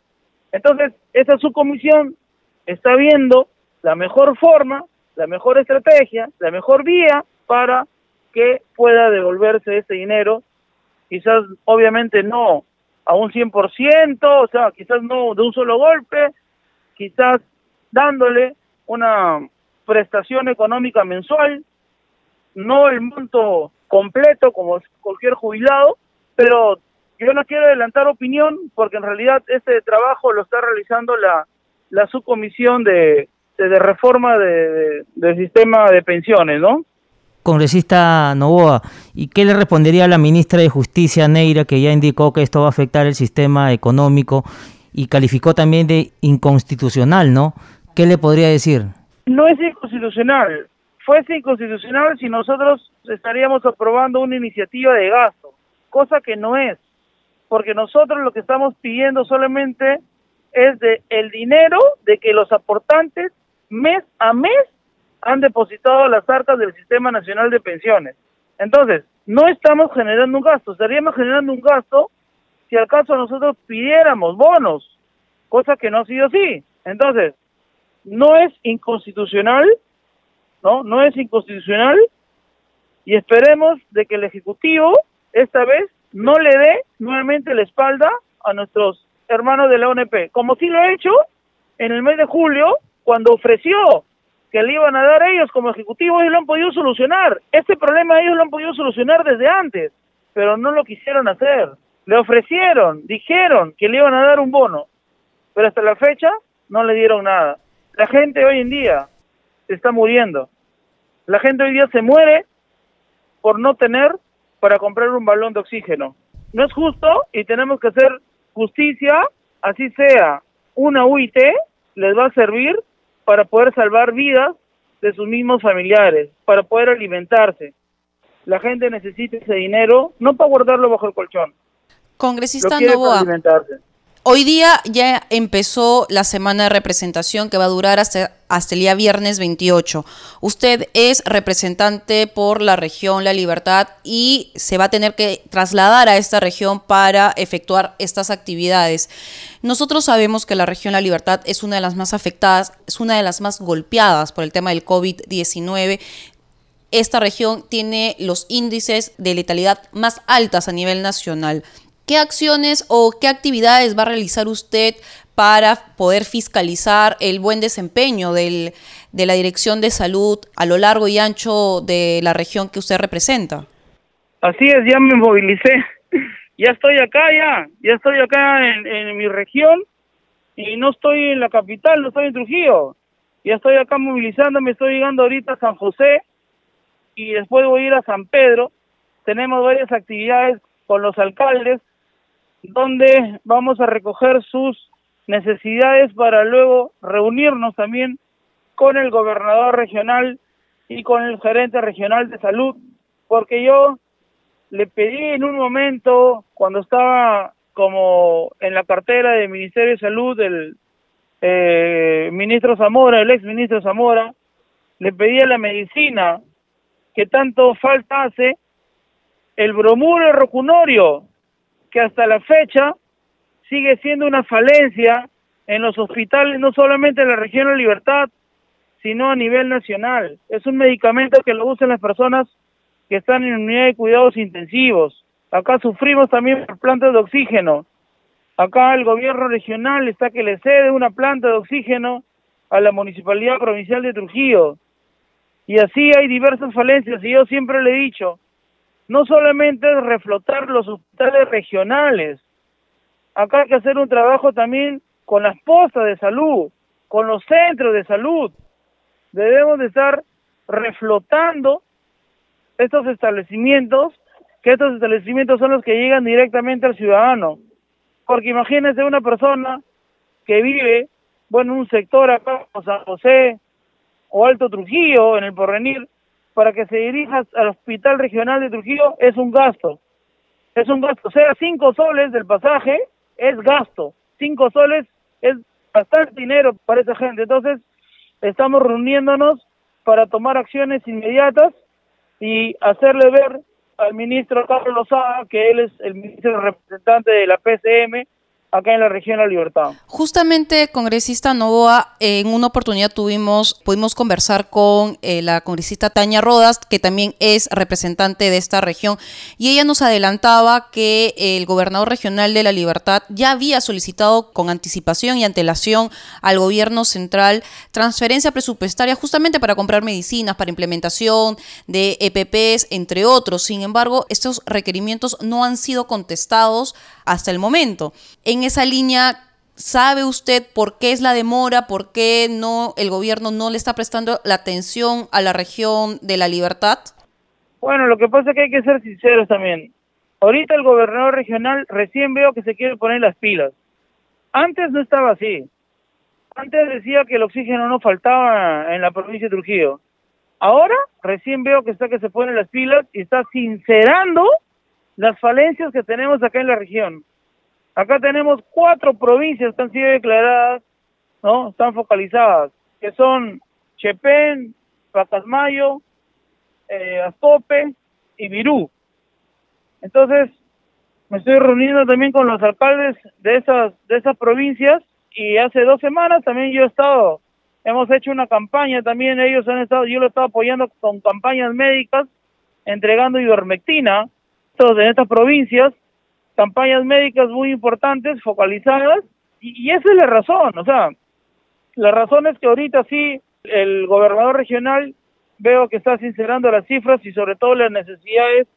Entonces, esa subcomisión está viendo la mejor forma, la mejor estrategia, la mejor vía para que pueda devolverse ese dinero, quizás obviamente no a un 100%, o sea, quizás no de un solo golpe, quizás dándole una prestación económica mensual, no el monto completo como cualquier jubilado, pero yo no quiero adelantar opinión porque en realidad este trabajo lo está realizando la, la subcomisión de, de, reforma de, del sistema de pensiones, ¿no? Congresista Novoa, ¿y qué le respondería a la ministra de Justicia, Neira, que ya indicó que esto va a afectar el sistema económico y calificó también de inconstitucional, ¿no? ¿Qué le podría decir? No es inconstitucional. Fuese inconstitucional si nosotros estaríamos aprobando una iniciativa de gasto, cosa que no es, porque nosotros lo que estamos pidiendo solamente es de el dinero de que los aportantes mes a mes han depositado las arcas del Sistema Nacional de Pensiones. Entonces, no estamos generando un gasto, estaríamos generando un gasto si al caso nosotros pidiéramos bonos, cosa que no ha sido así. Entonces, no es inconstitucional, ¿no? No es inconstitucional y esperemos de que el Ejecutivo esta vez no le dé nuevamente la espalda a nuestros hermanos de la ONP, como sí lo ha hecho en el mes de julio cuando ofreció que le iban a dar ellos como ejecutivo, ellos lo han podido solucionar. Este problema ellos lo han podido solucionar desde antes, pero no lo quisieron hacer. Le ofrecieron, dijeron que le iban a dar un bono, pero hasta la fecha no le dieron nada. La gente hoy en día está muriendo. La gente hoy día se muere por no tener para comprar un balón de oxígeno. No es justo y tenemos que hacer justicia, así sea una UIT, les va a servir para poder salvar vidas de sus mismos familiares, para poder alimentarse. La gente necesita ese dinero no para guardarlo bajo el colchón. Congresista Novoa, hoy día ya empezó la semana de representación que va a durar hasta, hasta el día viernes 28. Usted es representante por la región La Libertad y se va a tener que trasladar a esta región para efectuar estas actividades. Nosotros sabemos que la región La Libertad es una de las más afectadas, es una de las más golpeadas por el tema del COVID-19 esta región tiene los índices de letalidad más altas a nivel nacional. ¿Qué acciones o qué actividades va a realizar usted para poder fiscalizar el buen desempeño de la Dirección de Salud a lo largo y ancho de la región que usted representa? Así es, ya me movilicé. Ya estoy acá, ya. Ya estoy acá en, en mi región y no estoy en la capital, no estoy en Trujillo. Ya estoy acá movilizándome, estoy llegando ahorita a San José y después voy a ir a San Pedro. Tenemos varias actividades con los alcaldes donde vamos a recoger sus necesidades para luego reunirnos también con el gobernador regional y con el gerente regional de salud, porque yo le pedí en un momento, cuando estaba como en la cartera del Ministerio de Salud del eh, ministro Zamora, el ex ministro Zamora, le pedí a la medicina que tanto falta hace el bromuro rocunorio, que hasta la fecha sigue siendo una falencia en los hospitales, no solamente en la región de Libertad, sino a nivel nacional. Es un medicamento que lo usan las personas que están en unidad de cuidados intensivos. Acá sufrimos también por plantas de oxígeno. Acá el gobierno regional está que le cede una planta de oxígeno a la Municipalidad Provincial de Trujillo. Y así hay diversas falencias y yo siempre le he dicho, no solamente es reflotar los hospitales regionales, acá hay que hacer un trabajo también con las postas de salud, con los centros de salud. Debemos de estar reflotando estos establecimientos, que estos establecimientos son los que llegan directamente al ciudadano. Porque imagínense una persona que vive, bueno, en un sector acá, como San José o Alto Trujillo, en el porvenir, para que se dirija al Hospital Regional de Trujillo es un gasto. Es un gasto. O sea, cinco soles del pasaje es gasto. Cinco soles es bastante dinero para esa gente. Entonces, estamos reuniéndonos para tomar acciones inmediatas y hacerle ver al ministro Carlos Lozada que él es el ministro representante de la PCM acá en la región La Libertad. Justamente, congresista Novoa, en una oportunidad tuvimos, pudimos conversar con eh, la congresista Tania Rodas, que también es representante de esta región, y ella nos adelantaba que el gobernador regional de La Libertad ya había solicitado con anticipación y antelación al gobierno central transferencia presupuestaria justamente para comprar medicinas, para implementación de EPPs, entre otros. Sin embargo, estos requerimientos no han sido contestados hasta el momento. En esa línea, ¿sabe usted por qué es la demora? ¿Por qué no el gobierno no le está prestando la atención a la región de la libertad? Bueno, lo que pasa es que hay que ser sinceros también. Ahorita el gobernador regional recién veo que se quiere poner las pilas. Antes no estaba así. Antes decía que el oxígeno no faltaba en la provincia de Trujillo. Ahora recién veo que está que se pone las pilas y está sincerando las falencias que tenemos acá en la región. Acá tenemos cuatro provincias que han sido declaradas, ¿no? Están focalizadas, que son Chepén, Pacasmayo, eh, Astope y Virú. Entonces, me estoy reuniendo también con los alcaldes de esas, de esas provincias y hace dos semanas también yo he estado, hemos hecho una campaña también, ellos han estado, yo lo he estado apoyando con campañas médicas, entregando ivermectina en estas provincias, campañas médicas muy importantes, focalizadas, y, esa es la razón, o sea, la razón es que ahorita sí el gobernador regional veo que está sincerando las cifras y sobre todo las necesidades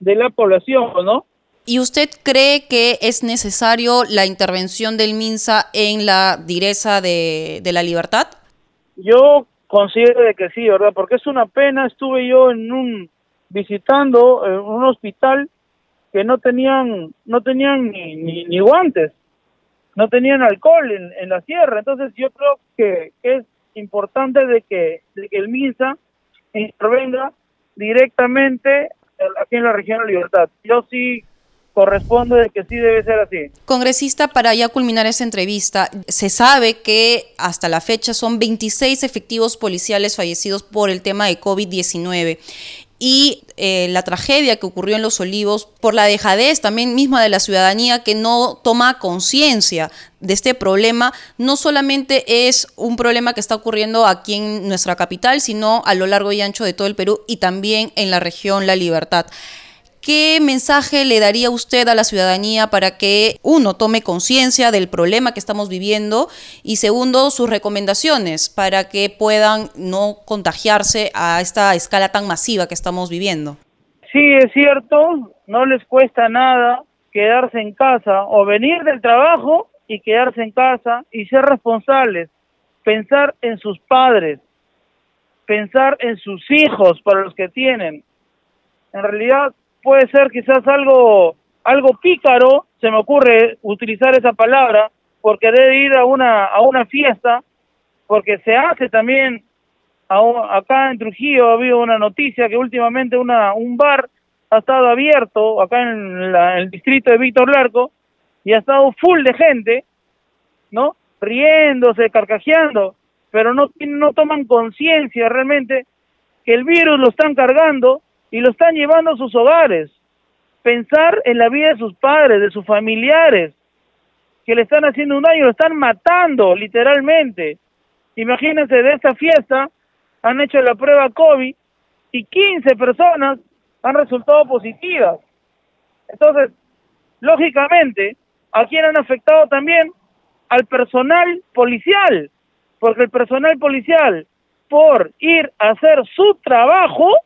de la población, ¿no? ¿Y usted cree que es necesario la intervención del MINSA en la direza de, de la libertad? Yo considero de que sí, ¿verdad? Porque es una pena, estuve yo en un visitando eh, un hospital que no tenían no tenían ni, ni, guantes, no tenían alcohol en, en, la sierra. Entonces yo creo que, es importante de que, de que el MINSA intervenga directamente aquí en la región de Libertad. Yo sí corresponde de que sí debe ser así. Congresista, para ya culminar esta entrevista, se sabe que hasta la fecha son 26 efectivos policiales fallecidos por el tema de COVID-19 y eh, la tragedia que ocurrió en Los Olivos por la dejadez también misma de la ciudadanía que no toma conciencia de este problema, no solamente es un problema que está ocurriendo aquí en nuestra capital, sino a lo largo y ancho de todo el Perú y también en la región La Libertad. ¿Qué mensaje le daría usted a la ciudadanía para que, uno, tome conciencia del problema que estamos viviendo y, segundo, sus recomendaciones para que puedan no contagiarse a esta escala tan masiva que estamos viviendo? Sí, es cierto, no les cuesta nada quedarse en casa o venir del trabajo y quedarse en casa y ser responsables, pensar en sus padres, pensar en sus hijos para los que tienen. En realidad puede ser quizás algo algo pícaro, se me ocurre utilizar esa palabra, porque debe ir a una a una fiesta, porque se hace también acá en Trujillo ha habido una noticia que últimamente una un bar ha estado abierto acá en, el distrito de Víctor Larco y ha estado full de gente, ¿no? Riéndose, carcajeando, pero no no toman conciencia realmente que el virus lo están cargando y lo están llevando a sus hogares. Pensar en la vida de sus padres, de sus familiares, que le están haciendo un daño, lo están matando literalmente. Imagínense, de esta fiesta han hecho la prueba COVID y 15 personas han resultado positivas. Entonces, lógicamente, ¿A quién han afectado también? Al personal policial, porque el personal policial, por ir a hacer su trabajo,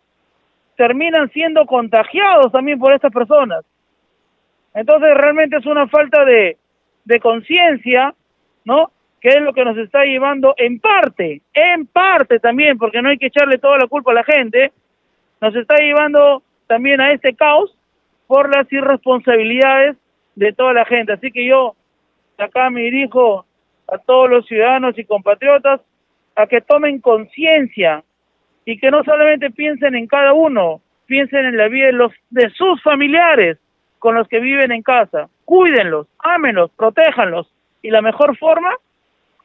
terminan siendo contagiados también por estas personas. Entonces realmente es una falta de, de conciencia, ¿no? Que es lo que nos está llevando en parte, en parte también, porque no hay que echarle toda la culpa a la gente, nos está llevando también a este caos por las irresponsabilidades de toda la gente. Así que yo acá me dirijo a todos los ciudadanos y compatriotas a que tomen conciencia y que no solamente piensen en cada uno, piensen en la vida de, los, de sus familiares con los que viven en casa. Cuídenlos, ámenlos, protéjanlos. Y la mejor forma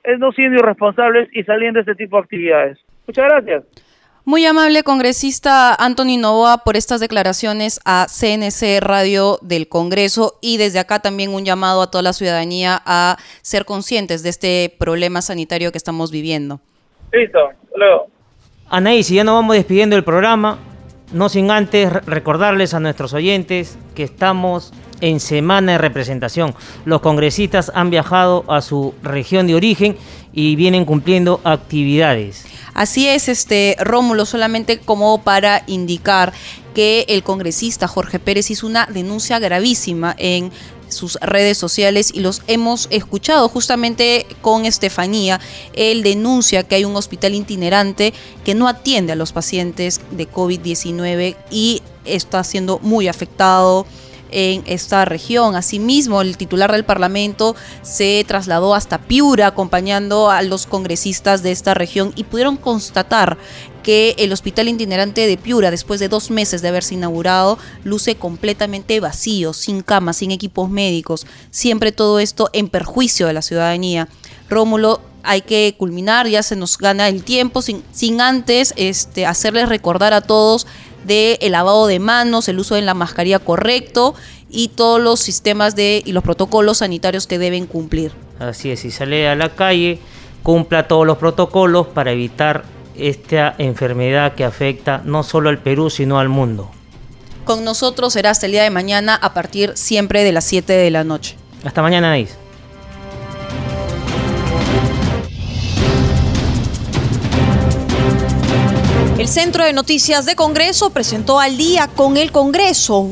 es no siendo irresponsables y saliendo de este tipo de actividades. Muchas gracias. Muy amable congresista Anthony Novoa por estas declaraciones a CNC Radio del Congreso y desde acá también un llamado a toda la ciudadanía a ser conscientes de este problema sanitario que estamos viviendo. Listo, luego. Anaí, si ya nos vamos despidiendo del programa, no sin antes recordarles a nuestros oyentes que estamos en semana de representación. Los congresistas han viajado a su región de origen y vienen cumpliendo actividades. Así es, este Rómulo, solamente como para indicar que el congresista Jorge Pérez hizo una denuncia gravísima en sus redes sociales y los hemos escuchado justamente con Estefanía. Él denuncia que hay un hospital itinerante que no atiende a los pacientes de COVID-19 y está siendo muy afectado en esta región. Asimismo, el titular del Parlamento se trasladó hasta Piura acompañando a los congresistas de esta región y pudieron constatar que el hospital itinerante de Piura, después de dos meses de haberse inaugurado, luce completamente vacío, sin camas, sin equipos médicos. Siempre todo esto en perjuicio de la ciudadanía. Rómulo, hay que culminar, ya se nos gana el tiempo, sin, sin antes este, hacerles recordar a todos de el lavado de manos, el uso de la mascarilla correcto y todos los sistemas de y los protocolos sanitarios que deben cumplir. Así es, si sale a la calle, cumpla todos los protocolos para evitar esta enfermedad que afecta no solo al Perú, sino al mundo. Con nosotros será hasta el día de mañana a partir siempre de las 7 de la noche. Hasta mañana, Nais. El Centro de Noticias de Congreso presentó al día con el Congreso